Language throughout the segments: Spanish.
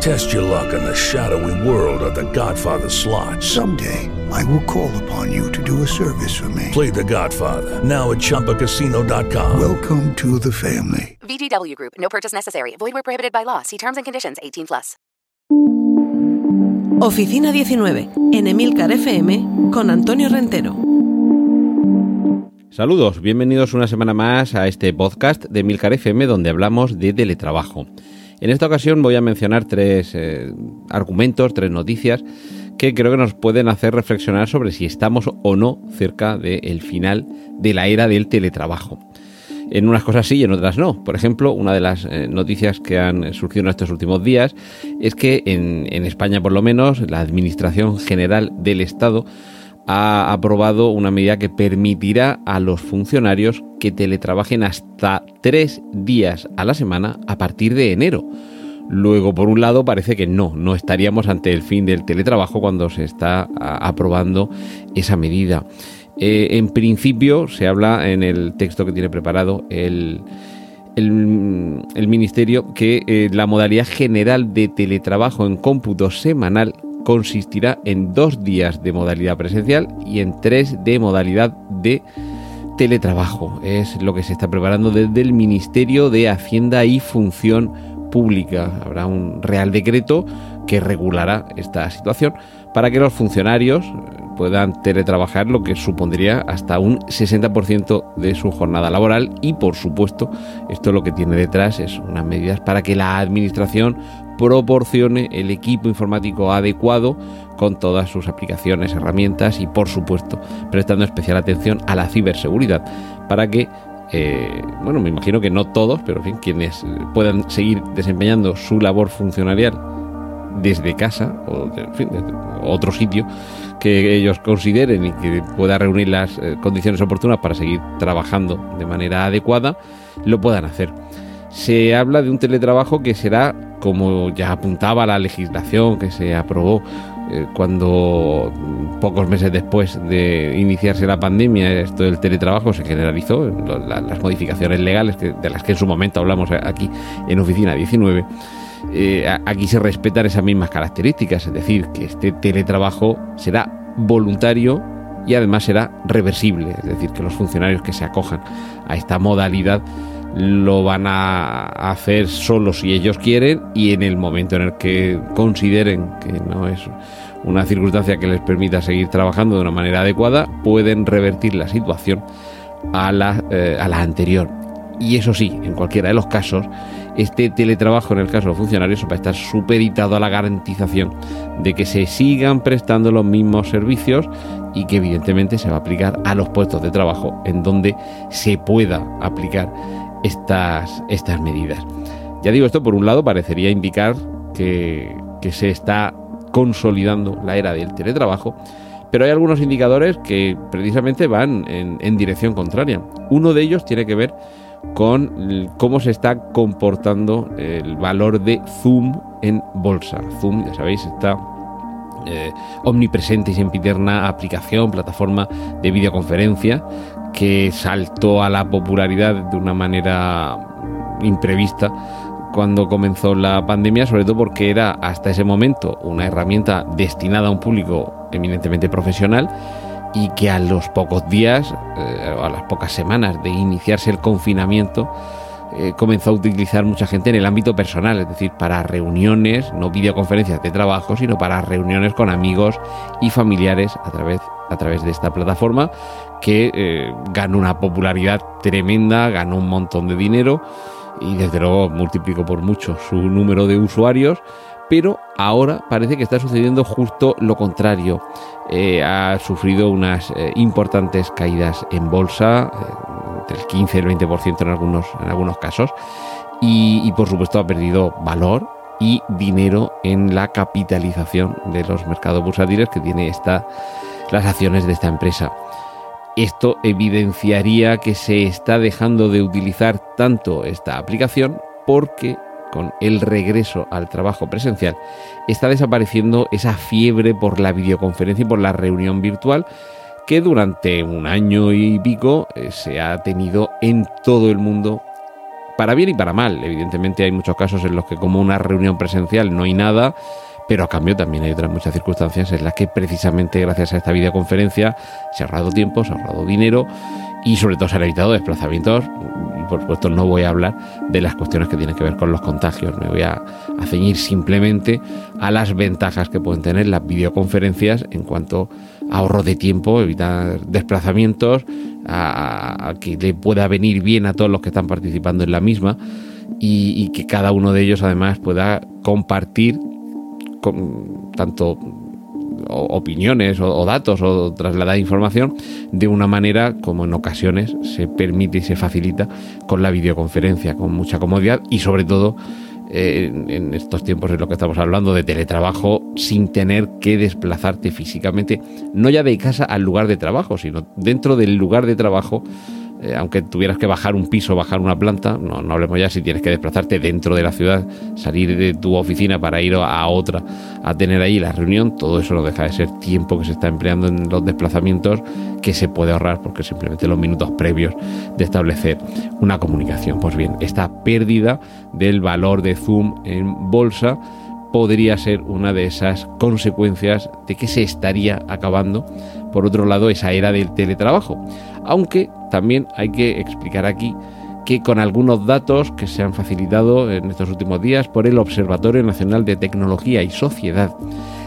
Test your luck in the shadowy world of The Godfather slot. Someday, I will call upon you to do a service for me. Play The Godfather now at ChumbaCasino.com. Welcome to the family. VGW Group. No purchase necessary. Void where prohibited by law. See terms and conditions. 18 plus. Oficina 19 en Emilcar FM con Antonio Rentero. Saludos, bienvenidos una semana más a este podcast de Emilcar FM donde hablamos de teletrabajo. En esta ocasión voy a mencionar tres eh, argumentos, tres noticias que creo que nos pueden hacer reflexionar sobre si estamos o no cerca del final de la era del teletrabajo. En unas cosas sí y en otras no. Por ejemplo, una de las eh, noticias que han surgido en estos últimos días es que en, en España, por lo menos, la Administración General del Estado ha aprobado una medida que permitirá a los funcionarios que teletrabajen hasta tres días a la semana a partir de enero. Luego, por un lado, parece que no, no estaríamos ante el fin del teletrabajo cuando se está aprobando esa medida. Eh, en principio, se habla en el texto que tiene preparado el, el, Ministerio que eh, la modalidad general de teletrabajo en cómputo semanal consistirá en dos días de modalidad presencial y en tres de modalidad de teletrabajo. Es lo que se está preparando desde el Ministerio de Hacienda y Función Pública. Habrá un real decreto que regulará esta situación para que los funcionarios puedan teletrabajar lo que supondría hasta un 60% de su jornada laboral y por supuesto esto lo que tiene detrás es unas medidas para que la administración proporcione el equipo informático adecuado con todas sus aplicaciones, herramientas y por supuesto prestando especial atención a la ciberseguridad para que eh, bueno, me imagino que no todos, pero en fin, quienes puedan seguir desempeñando su labor funcionarial desde casa o desde otro sitio que ellos consideren y que pueda reunir las eh, condiciones oportunas para seguir trabajando de manera adecuada, lo puedan hacer. Se habla de un teletrabajo que será, como ya apuntaba la legislación que se aprobó eh, cuando mm, pocos meses después de iniciarse la pandemia esto del teletrabajo se generalizó, las modificaciones legales de las que en su momento hablamos aquí en Oficina 19 eh, aquí se respetan esas mismas características, es decir, que este teletrabajo será voluntario y además será reversible, es decir, que los funcionarios que se acojan a esta modalidad lo van a hacer solo si ellos quieren y en el momento en el que consideren que no es una circunstancia que les permita seguir trabajando de una manera adecuada, pueden revertir la situación a la, eh, a la anterior. Y eso sí, en cualquiera de los casos, este teletrabajo en el caso de los funcionarios va a estar supeditado a la garantización de que se sigan prestando los mismos servicios y que evidentemente se va a aplicar a los puestos de trabajo en donde se pueda aplicar estas, estas medidas. Ya digo, esto por un lado parecería indicar que, se está consolidando la era del teletrabajo, pero hay algunos indicadores que precisamente van en, en dirección contraria. Uno de ellos tiene que ver con cómo se está comportando el valor de Zoom en bolsa. Zoom, ya sabéis, está eh, omnipresente y sempiterna aplicación, plataforma de videoconferencia que saltó a la popularidad de una manera imprevista cuando comenzó la pandemia, sobre todo porque era hasta ese momento una herramienta destinada a un público eminentemente profesional y que a los pocos días, eh, a las pocas semanas de iniciarse el confinamiento, eh, comenzó a utilizar mucha gente en el ámbito personal, es decir, para reuniones, no videoconferencias de trabajo, sino para reuniones con amigos y familiares a través, a través de esta plataforma que eh, ganó una popularidad tremenda, ganó un montón de dinero y desde luego multiplicó por mucho su número de usuarios pero ahora parece que está sucediendo justo lo contrario. Eh, ha sufrido unas eh, importantes caídas en bolsa, eh, entre el 15 y el 20% en algunos, en algunos casos, y, por supuesto ha perdido valor y dinero en la capitalización de los mercados bursátiles que tiene esta, las acciones de esta empresa. Esto evidenciaría que se está dejando de utilizar tanto esta aplicación porque con el regreso al trabajo presencial está desapareciendo esa fiebre por la videoconferencia y por la reunión virtual que durante un año y pico eh, se ha tenido en todo el mundo para bien y para mal. Evidentemente hay muchos casos en los que como una reunión presencial no hay nada, pero a cambio también hay otras muchas circunstancias en las que precisamente gracias a esta videoconferencia se ha ahorrado tiempo, se ha ahorrado dinero y sobre todo se han evitado desplazamientos. Y por supuesto no voy a hablar de las cuestiones que tienen que ver con los contagios, me voy a, ceñir simplemente a las ventajas que pueden tener las videoconferencias en cuanto a ahorro de tiempo, evitar desplazamientos, a, que le pueda venir bien a todos los que están participando en la misma y, que cada uno de ellos además pueda compartir con, tanto opiniones o, datos o trasladar información de una manera como en ocasiones se permite y se facilita con la videoconferencia, con mucha comodidad y sobre todo eh, en estos tiempos en los que estamos hablando de teletrabajo sin tener que desplazarte físicamente, no ya de casa al lugar de trabajo, sino dentro del lugar de trabajo eh, aunque tuvieras que bajar un piso, bajar una planta, no, no, hablemos ya si tienes que desplazarte dentro de la ciudad, salir de tu oficina para ir a otra, a tener ahí la reunión, todo eso no deja de ser tiempo que se está empleando en los desplazamientos que se puede ahorrar porque simplemente los minutos previos de establecer una comunicación. Pues bien, esta pérdida del valor de Zoom en bolsa podría ser una de esas consecuencias de que se estaría acabando, por otro lado, esa era del teletrabajo. Aunque también hay que explicar aquí que con algunos datos que se han facilitado en estos últimos días por el Observatorio Nacional de Tecnología y Sociedad,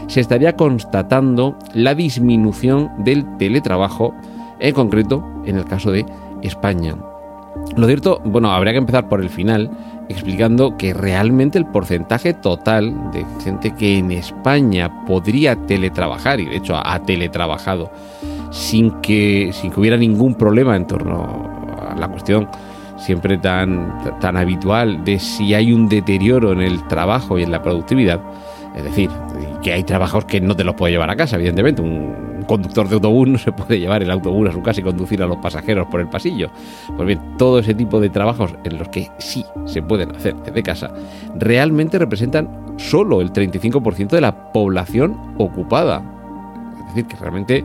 se estaría constatando la disminución del teletrabajo, en concreto en el caso de España. Lo cierto, bueno, habría que empezar por el final, explicando que realmente el porcentaje total de gente que en España podría teletrabajar, y de hecho ha teletrabajado, sin que, sin que hubiera ningún problema en torno a la cuestión siempre tan, tan habitual de si hay un deterioro en el trabajo y en la productividad, es decir, que hay trabajos que no te los puede llevar a casa, evidentemente. Un conductor de autobús no se puede llevar el autobús a su casa y conducir a los pasajeros por el pasillo. Pues bien, todo ese tipo de trabajos en los que sí se pueden hacer desde casa, realmente representan solo el 35% de la población ocupada. Es decir, que realmente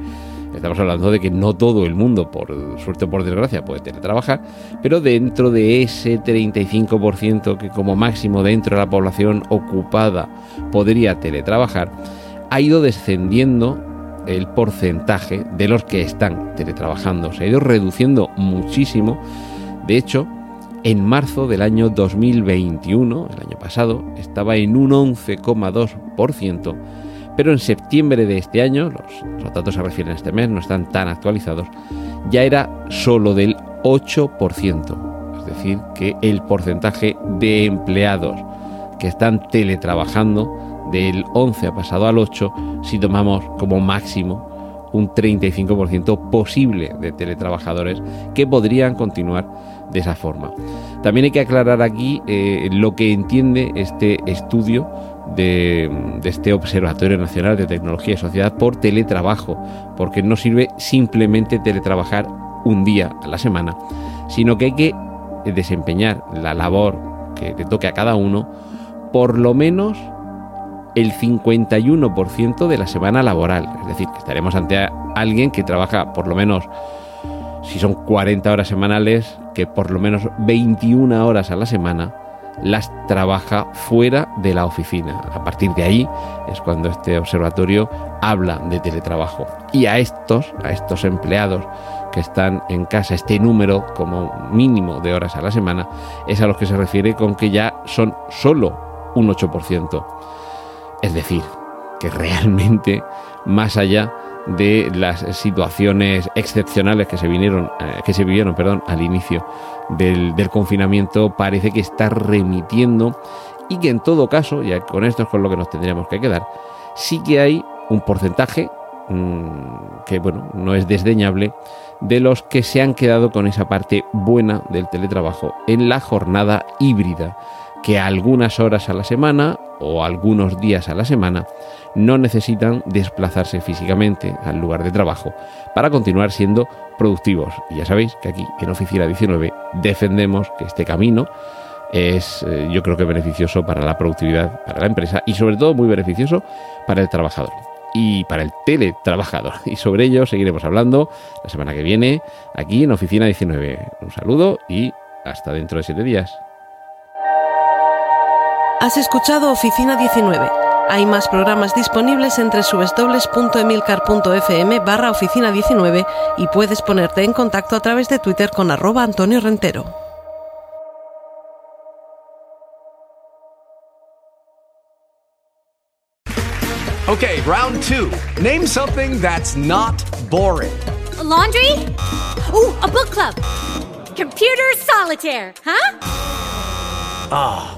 Estamos hablando de que no todo el mundo, por suerte o por desgracia, puede teletrabajar, pero dentro de ese 35% que como máximo dentro de la población ocupada podría teletrabajar, ha ido descendiendo el porcentaje de los que están teletrabajando. Se ha ido reduciendo muchísimo. De hecho, en marzo del año 2021, el año pasado, estaba en un 11,2% pero en septiembre de este año, los, datos se refieren a este mes, no están tan actualizados, ya era solo del 8%. Es decir, que el porcentaje de empleados que están teletrabajando del 11 ha pasado al 8 si tomamos como máximo un 35% posible de teletrabajadores que podrían continuar de esa forma. También hay que aclarar aquí eh, lo que entiende este estudio de, este Observatorio Nacional de Tecnología y Sociedad por teletrabajo, porque no sirve simplemente teletrabajar un día a la semana, sino que hay que desempeñar la labor que le toque a cada uno por lo menos el 51% de la semana laboral. Es decir, que estaremos ante alguien que trabaja por lo menos, si son 40 horas semanales, que por lo menos 21 horas a la semana las trabaja fuera de la oficina. A partir de ahí es cuando este observatorio habla de teletrabajo. Y a estos, a estos empleados que están en casa, este número como mínimo de horas a la semana, es a los que se refiere con que ya son solo un 8%. Es decir, que realmente más allá de las situaciones excepcionales que se vinieron, eh, que se vivieron, perdón, al inicio del, confinamiento, parece que está remitiendo y que en todo caso, ya con esto es con lo que nos tendríamos que quedar, sí que hay un porcentaje mm, que bueno, no es desdeñable de los que se han quedado con esa parte buena del teletrabajo en la jornada híbrida, que algunas horas a la semana o algunos días a la semana, no necesitan desplazarse físicamente al lugar de trabajo para continuar siendo productivos. Y ya sabéis que aquí en Oficina 19 defendemos que este camino es eh, yo creo que beneficioso para la productividad, para la empresa y sobre todo muy beneficioso para el trabajador y para el teletrabajador. Y sobre ello seguiremos hablando la semana que viene aquí en Oficina 19. Un saludo y hasta dentro de siete días. Has escuchado Oficina 19. Hay más programas disponibles entre www.emilcar.fm barra oficina 19 y puedes ponerte en contacto a través de Twitter con arroba Antonio Rentero. Okay, round two. Name something that's not boring. A laundry? Ooh, a book club. Computer solitaire, huh? Ah,